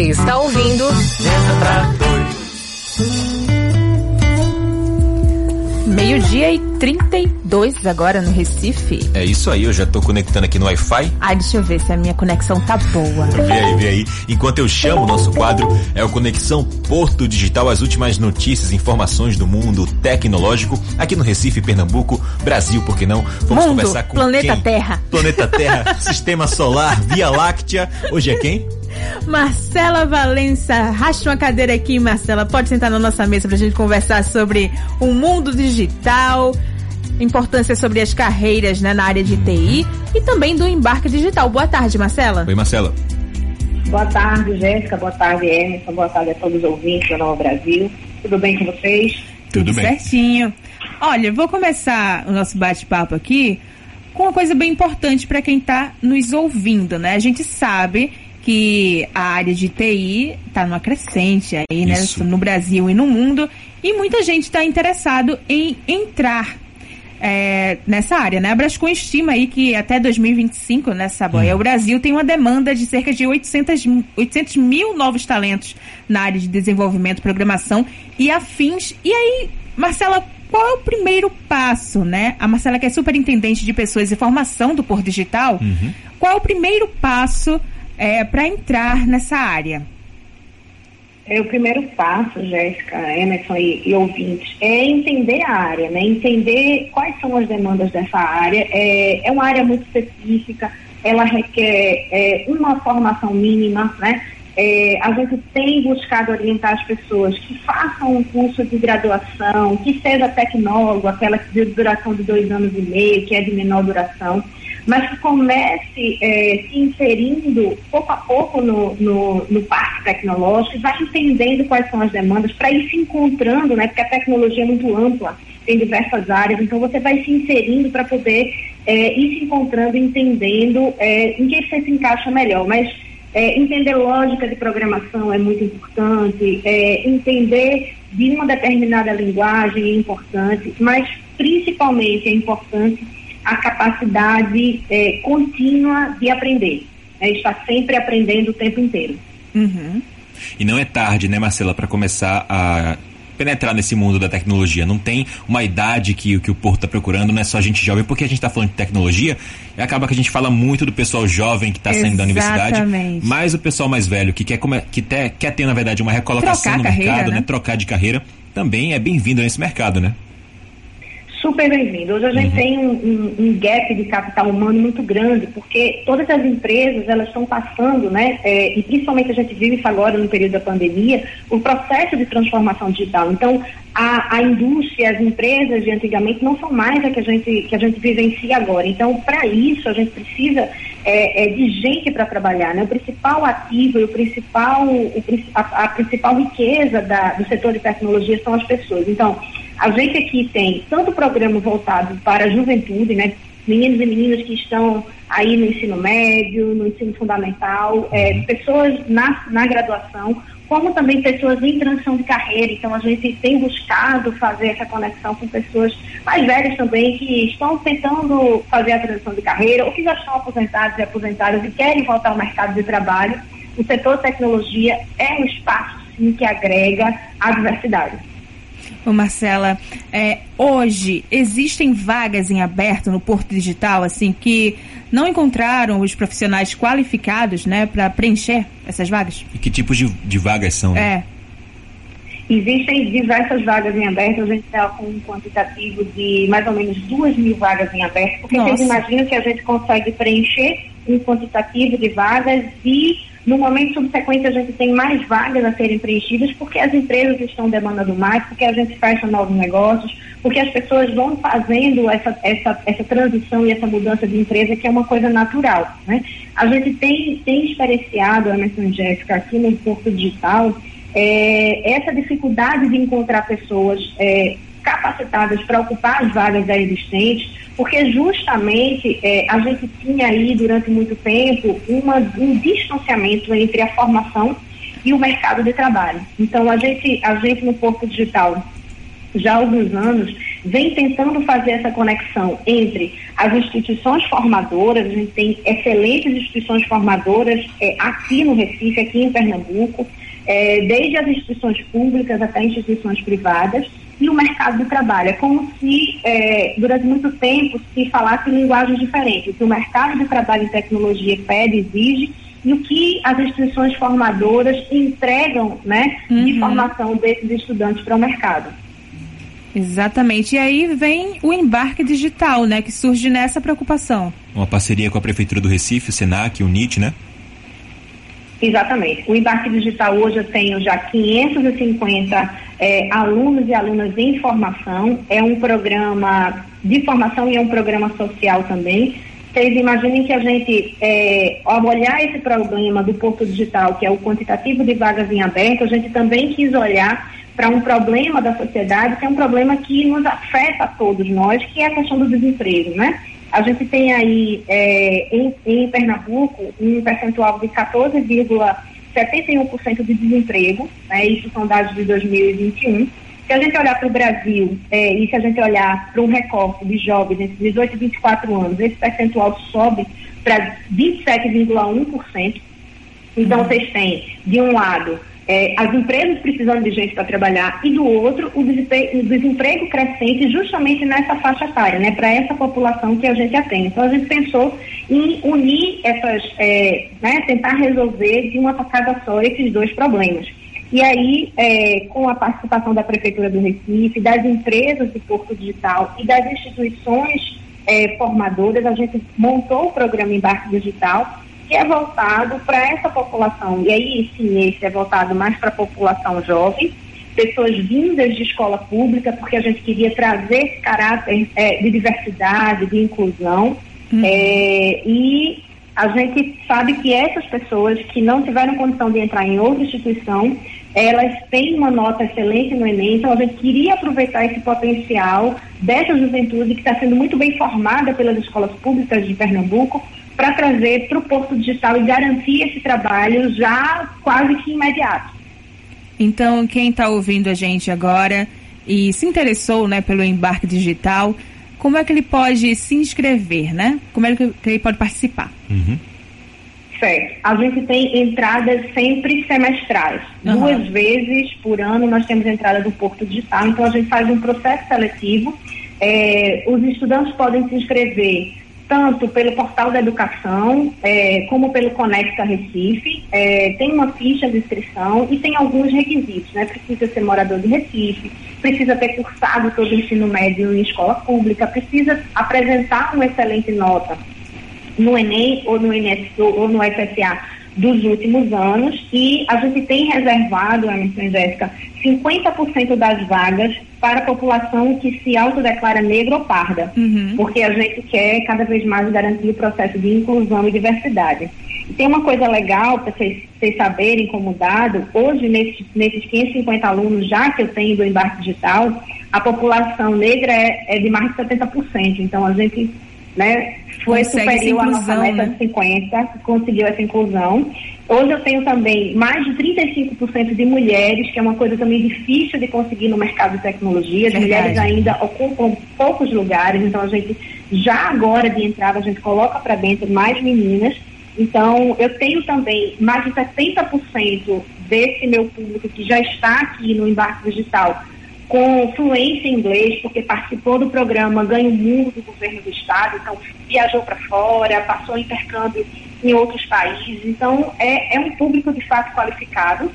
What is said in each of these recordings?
Você está ouvindo Meio-dia e 32 agora no Recife. É isso aí, eu já tô conectando aqui no Wi-Fi. Ai, deixa eu ver se a minha conexão tá boa. Vê aí, vê aí. Enquanto eu chamo, nosso quadro é o Conexão Porto Digital, as últimas notícias, informações do mundo tecnológico aqui no Recife, Pernambuco, Brasil, por que não? Vamos mundo, conversar com Planeta quem? Terra. Planeta Terra, Sistema Solar, Via Láctea. Hoje é quem? Marcela Valença, arrasta uma cadeira aqui, Marcela. Pode sentar na nossa mesa para a gente conversar sobre o mundo digital, importância sobre as carreiras né, na área de TI e também do embarque digital. Boa tarde, Marcela. Oi, Marcela. Boa tarde, Jéssica. Boa tarde, Emerson. Boa tarde a todos os ouvintes do Nova Brasil. Tudo bem com vocês? Tudo, Tudo bem. Certinho. Olha, vou começar o nosso bate-papo aqui com uma coisa bem importante para quem está nos ouvindo, né? A gente sabe que a área de TI está numa crescente aí, né, no Brasil e no mundo, e muita gente está interessado em entrar é, nessa área, né? A Brascom estima aí que até 2025, né, Saboia, hum. o Brasil tem uma demanda de cerca de 800, 800 mil novos talentos na área de desenvolvimento, programação e afins. E aí, Marcela, qual é o primeiro passo, né? A Marcela que é superintendente de pessoas e formação do Porto Digital, uhum. qual é o primeiro passo é, para entrar nessa área? É, o primeiro passo, Jéssica, Emerson e, e, ouvintes, é entender a área, né? entender quais são as demandas dessa área. É, é uma área muito específica, ela requer é, uma formação mínima, né? É, a gente tem buscado orientar as pessoas que façam um curso de graduação, que seja tecnólogo, aquela de duração de dois anos e meio, que é de menor duração mas que comece é, se inserindo pouco a pouco no, no, no parque tecnológico e vai entendendo quais são as demandas para ir se encontrando, né, porque a tecnologia é muito ampla, tem diversas áreas, então você vai se inserindo para poder é, ir se encontrando, entendendo é, em que você se encaixa melhor. Mas é, entender lógica de programação é muito importante, é, entender de uma determinada linguagem é importante, mas principalmente é importante a capacidade é, contínua de aprender. Né? Está sempre aprendendo o tempo inteiro. Uhum. E não é tarde, né, Marcela, para começar a penetrar nesse mundo da tecnologia. Não tem uma idade que, que o Porto está procurando, não é só gente jovem, porque a gente está falando de tecnologia e acaba que a gente fala muito do pessoal jovem que está saindo da universidade, mas o pessoal mais velho que quer, que ter, quer ter, na verdade, uma recolocação no carreira, mercado, né? né? Trocar de carreira, também é bem-vindo nesse mercado, né? Super bem-vindo. Hoje a gente uhum. tem um, um, um, gap de capital humano muito grande, porque todas as empresas elas estão passando, né, é, e principalmente a gente vive isso agora no período da pandemia, o processo de transformação digital. Então, a, a indústria, as empresas de antigamente não são mais a que a gente, que a gente vivencia agora. Então, para isso, a gente precisa é, é, de gente para trabalhar. Né? O principal ativo e o principal, o, a, a principal riqueza da, do setor de tecnologia são as pessoas. Então, a gente aqui tem tanto programa voltado para a juventude, né? Meninos e meninas que estão aí no ensino médio, no ensino fundamental, é, uhum. pessoas na, na graduação, como também pessoas em transição de carreira. Então, a gente tem buscado fazer essa conexão com pessoas mais velhas também, que estão tentando fazer a transição de carreira, ou que já estão aposentados e aposentadas e querem voltar ao mercado de trabalho. O setor tecnologia é um espaço, sim, que agrega a diversidade. Ô Marcela, é, hoje existem vagas em aberto no Porto Digital, assim, que não encontraram os profissionais qualificados, né, para preencher essas vagas? E que tipos de, de vagas são? Né? É. Existem diversas vagas em aberto, a gente está com um quantitativo de mais ou menos duas mil vagas em aberto, porque Nossa. vocês imaginam que a gente consegue preencher um quantitativo de vagas e no momento subsequente, a gente tem mais vagas a serem preenchidas porque as empresas estão demandando mais, porque a gente fecha novos negócios, porque as pessoas vão fazendo essa, essa, essa transição e essa mudança de empresa, que é uma coisa natural. Né? A gente tem, tem experienciado, Emerson Jéssica, aqui no Porto Digital, é, essa dificuldade de encontrar pessoas é, capacitadas para ocupar as vagas já existentes, porque justamente é, a gente tinha aí durante muito tempo uma, um distanciamento entre a formação e o mercado de trabalho. Então a gente, a gente no Porto Digital já há alguns anos, vem tentando fazer essa conexão entre as instituições formadoras, a gente tem excelentes instituições formadoras é, aqui no Recife, aqui em Pernambuco, é, desde as instituições públicas até instituições privadas, e o mercado de trabalho. É como se, é, durante muito tempo, se falasse linguagens diferentes, que o mercado de trabalho em tecnologia pede, exige, e o que as instituições formadoras entregam né, uhum. de formação desses estudantes para o mercado. Exatamente. E aí vem o embarque digital, né, que surge nessa preocupação. Uma parceria com a Prefeitura do Recife, o SENAC, o NIT, né? Exatamente. O embarque digital hoje eu tenho já 550 é, alunos e alunas em formação. É um programa de formação e é um programa social também. Vocês imaginem que a gente, é, ao olhar esse problema do Porto Digital, que é o quantitativo de vagas em aberto, a gente também quis olhar para um problema da sociedade, que é um problema que nos afeta a todos nós, que é a questão do desemprego, né? A gente tem aí é, em, em, Pernambuco um percentual de 14,71% de desemprego, né? Isso são dados de 2021. Se a gente olhar para o Brasil é, e se a gente olhar para um recorte de jovens entre 18 e 24 anos, esse percentual sobe para 27,1%. Então, vocês têm, de um lado, é, as empresas precisando de gente para trabalhar e do outro o desemprego, o desemprego, crescente justamente nessa faixa etária, né, para essa população que a gente atende. Então a gente pensou em unir essas, é, né, tentar resolver de uma tacada só esses dois problemas. E aí, é, com a participação da Prefeitura do Recife, das empresas de Porto Digital e das instituições é, formadoras, a gente montou o programa Embarque Digital, que é voltado para essa população. E aí, sim, esse é voltado mais para a população jovem, pessoas vindas de escola pública, porque a gente queria trazer esse caráter é, de diversidade, de inclusão. Uhum. É, e a gente sabe que essas pessoas que não tiveram condição de entrar em outra instituição, elas têm uma nota excelente no Enem, então a gente queria aproveitar esse potencial dessa juventude que está sendo muito bem formada pelas escolas públicas de Pernambuco, para trazer para o Porto Digital e garantir esse trabalho já quase que imediato. Então, quem está ouvindo a gente agora e se interessou né, pelo embarque digital, como é que ele pode se inscrever, né? Como é que ele pode participar? Uhum. Certo. A gente tem entradas sempre semestrais. Uhum. Duas vezes por ano nós temos entrada do Porto Digital, então a gente faz um processo seletivo. É, os estudantes podem se inscrever tanto pelo portal da educação, é, como pelo Conecta Recife. É, tem uma ficha de inscrição e tem alguns requisitos, né? Precisa ser morador de Recife, precisa ter cursado todo o ensino médio em escola pública, precisa apresentar uma excelente nota no Enem ou no INSU ou no FSA dos últimos anos e a gente tem reservado, Emerson Jéssica, 50% das vagas para a população que se autodeclara negra ou parda, uhum. porque a gente quer cada vez mais garantir o processo de inclusão e diversidade. E tem uma coisa legal para vocês, vocês saberem como dado, hoje nesses, nesses 550 alunos já que eu tenho do embarque digital, a população negra é, é de mais de 70%, então a gente né, foi Consegue superior à nossa meta né? de 50, conseguiu essa inclusão. Hoje eu tenho também mais de 35% de mulheres, que é uma coisa também difícil de conseguir no mercado de tecnologia. As Verdade. mulheres ainda ocupam poucos lugares, então a gente já agora de entrada a gente coloca para dentro mais meninas. Então eu tenho também mais de 70% desse meu público que já está aqui no embarque digital com fluência em inglês, porque participou do programa Ganho Mundo do governo do estado, então viajou para fora, passou intercâmbio em outros países. Então, é, é um público de fato qualificado.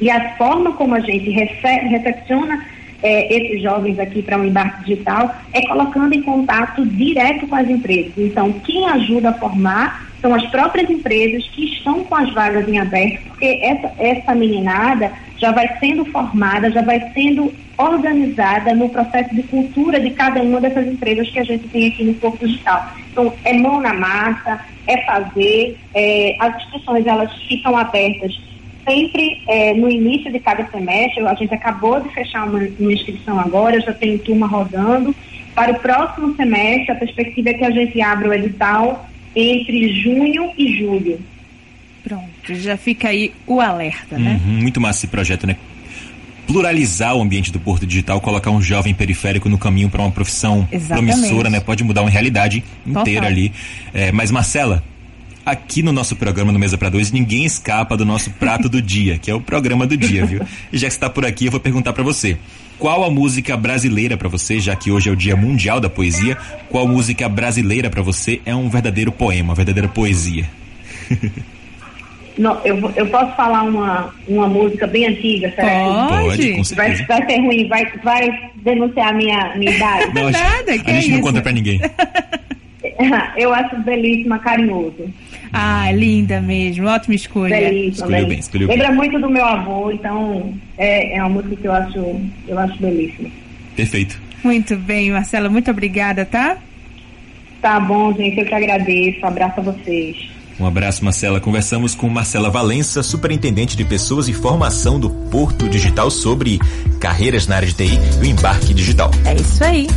E a forma como a gente recebe, recepciona é, esses jovens aqui para um embarque digital é colocando em contato direto com as empresas. Então, quem ajuda a formar são as próprias empresas que estão com as vagas em aberto, porque essa, essa meninada já vai sendo formada, já vai sendo organizada no processo de cultura de cada uma dessas empresas que a gente tem aqui no Porto Digital. Então, é mão na massa, é fazer, é, as inscrições elas ficam abertas sempre é, no início de cada semestre. A gente acabou de fechar uma, uma inscrição agora, já tem turma rodando. Para o próximo semestre, a perspectiva é que a gente abra o edital entre junho e julho. Pronto, já fica aí o alerta, né? Uhum, muito massa esse projeto, né? pluralizar o ambiente do Porto Digital, colocar um jovem periférico no caminho para uma profissão Exatamente. promissora, né? Pode mudar uma realidade inteira Total. ali. É, mas Marcela, aqui no nosso programa no Mesa para Dois, ninguém escapa do nosso prato do dia, que é o programa do dia, viu? E já que está por aqui, eu vou perguntar para você. Qual a música brasileira para você, já que hoje é o Dia Mundial da Poesia, qual música brasileira para você é um verdadeiro poema, uma verdadeira poesia? Não, eu, eu posso falar uma, uma música bem antiga, será que Pode. com vai, vai ser ruim? Vai, vai denunciar a minha, minha idade? Não, a gente- Nada, que a gente é não isso? conta para ninguém. eu acho belíssima, carinhoso. Ah, linda mesmo. Ótima escolha. Belíssima, Escolheu bem, escolheu bem. Lembra muito do meu avô, então é, é uma música que eu acho, eu acho belíssima. Perfeito. Muito bem, Marcela. Muito obrigada, tá? Tá bom, gente, eu que agradeço. Abraço a vocês. Um abraço, Marcela. Conversamos com Marcela Valença, superintendente de pessoas e formação do Porto Digital sobre carreiras na área de TI e o embarque digital. É isso aí.